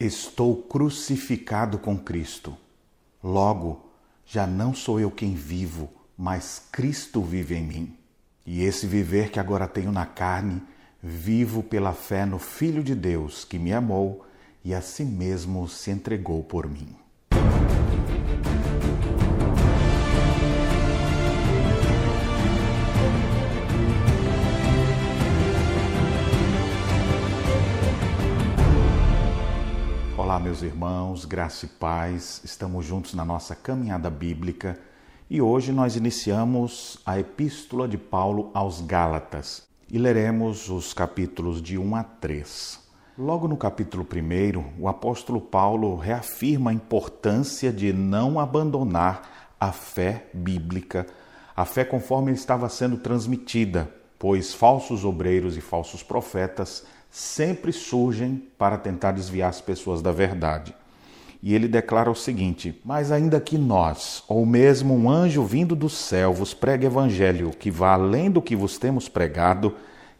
Estou crucificado com Cristo. Logo, já não sou eu quem vivo, mas Cristo vive em mim. E esse viver que agora tenho na carne, vivo pela fé no Filho de Deus que me amou e a si mesmo se entregou por mim. Olá, meus irmãos, graça e paz, estamos juntos na nossa caminhada bíblica e hoje nós iniciamos a Epístola de Paulo aos Gálatas e leremos os capítulos de 1 a 3. Logo no capítulo 1, o apóstolo Paulo reafirma a importância de não abandonar a fé bíblica, a fé conforme estava sendo transmitida, pois falsos obreiros e falsos profetas sempre surgem para tentar desviar as pessoas da verdade. E ele declara o seguinte: Mas ainda que nós, ou mesmo um anjo vindo do céu, vos pregue evangelho que vá além do que vos temos pregado,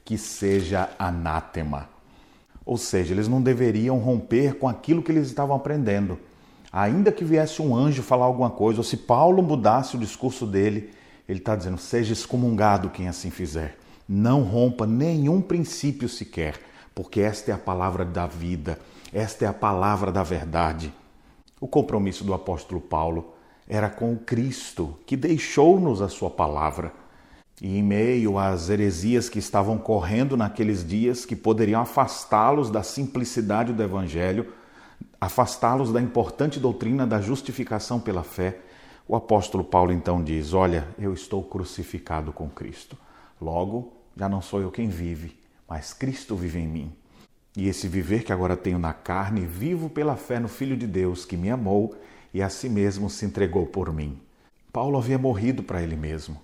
que seja anátema. Ou seja, eles não deveriam romper com aquilo que eles estavam aprendendo. Ainda que viesse um anjo falar alguma coisa, ou se Paulo mudasse o discurso dele, ele está dizendo: seja excomungado quem assim fizer. Não rompa nenhum princípio sequer porque esta é a palavra da vida, esta é a palavra da verdade. O compromisso do apóstolo Paulo era com o Cristo, que deixou-nos a sua palavra. E em meio às heresias que estavam correndo naqueles dias, que poderiam afastá-los da simplicidade do Evangelho, afastá-los da importante doutrina da justificação pela fé, o apóstolo Paulo então diz: Olha, eu estou crucificado com Cristo. Logo, já não sou eu quem vive, mas Cristo vive em mim. E esse viver que agora tenho na carne, vivo pela fé no Filho de Deus que me amou e a si mesmo se entregou por mim. Paulo havia morrido para ele mesmo.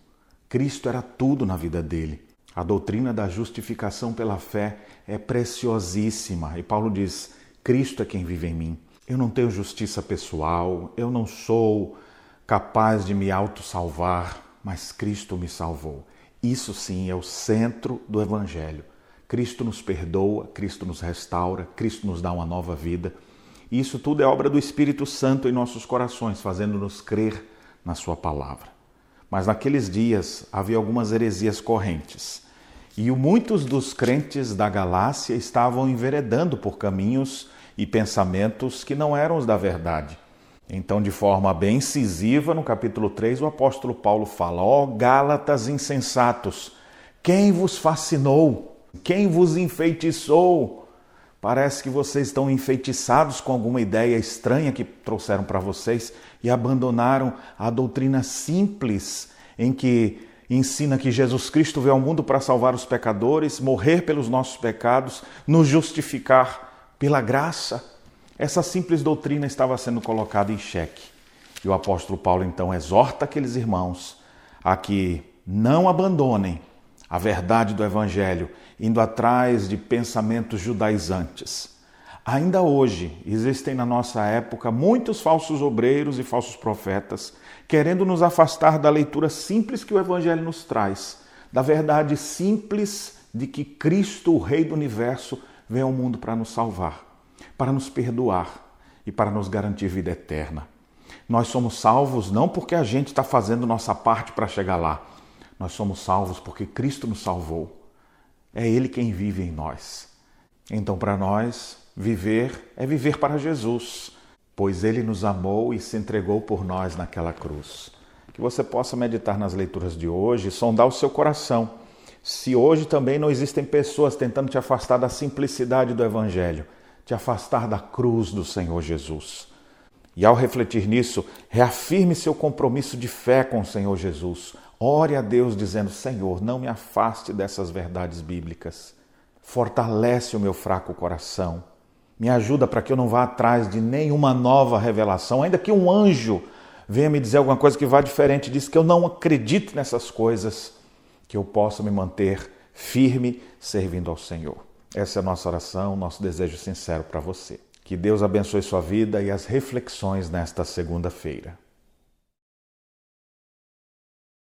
Cristo era tudo na vida dele. A doutrina da justificação pela fé é preciosíssima. E Paulo diz: Cristo é quem vive em mim. Eu não tenho justiça pessoal, eu não sou capaz de me autossalvar, mas Cristo me salvou. Isso sim é o centro do Evangelho. Cristo nos perdoa, Cristo nos restaura, Cristo nos dá uma nova vida. E isso tudo é obra do Espírito Santo em nossos corações, fazendo-nos crer na Sua palavra. Mas naqueles dias havia algumas heresias correntes. E muitos dos crentes da Galácia estavam enveredando por caminhos e pensamentos que não eram os da verdade. Então, de forma bem incisiva, no capítulo 3, o apóstolo Paulo fala: Ó oh, Gálatas insensatos, quem vos fascinou? Quem vos enfeitiçou? Parece que vocês estão enfeitiçados com alguma ideia estranha que trouxeram para vocês e abandonaram a doutrina simples em que ensina que Jesus Cristo veio ao mundo para salvar os pecadores, morrer pelos nossos pecados, nos justificar pela graça. Essa simples doutrina estava sendo colocada em xeque. E o apóstolo Paulo então exorta aqueles irmãos a que não abandonem a verdade do Evangelho, indo atrás de pensamentos judaizantes. Ainda hoje existem na nossa época muitos falsos obreiros e falsos profetas querendo nos afastar da leitura simples que o Evangelho nos traz, da verdade simples de que Cristo, o Rei do universo, veio ao mundo para nos salvar, para nos perdoar e para nos garantir vida eterna. Nós somos salvos não porque a gente está fazendo nossa parte para chegar lá, nós somos salvos porque Cristo nos salvou. É Ele quem vive em nós. Então, para nós, viver é viver para Jesus, pois Ele nos amou e se entregou por nós naquela cruz. Que você possa meditar nas leituras de hoje e sondar o seu coração. Se hoje também não existem pessoas tentando te afastar da simplicidade do Evangelho, te afastar da cruz do Senhor Jesus. E ao refletir nisso, reafirme seu compromisso de fé com o Senhor Jesus Ore a Deus dizendo: Senhor, não me afaste dessas verdades bíblicas. Fortalece o meu fraco coração. Me ajuda para que eu não vá atrás de nenhuma nova revelação, ainda que um anjo venha me dizer alguma coisa que vá diferente disso, que eu não acredite nessas coisas, que eu possa me manter firme servindo ao Senhor. Essa é a nossa oração, nosso desejo sincero para você. Que Deus abençoe sua vida e as reflexões nesta segunda-feira.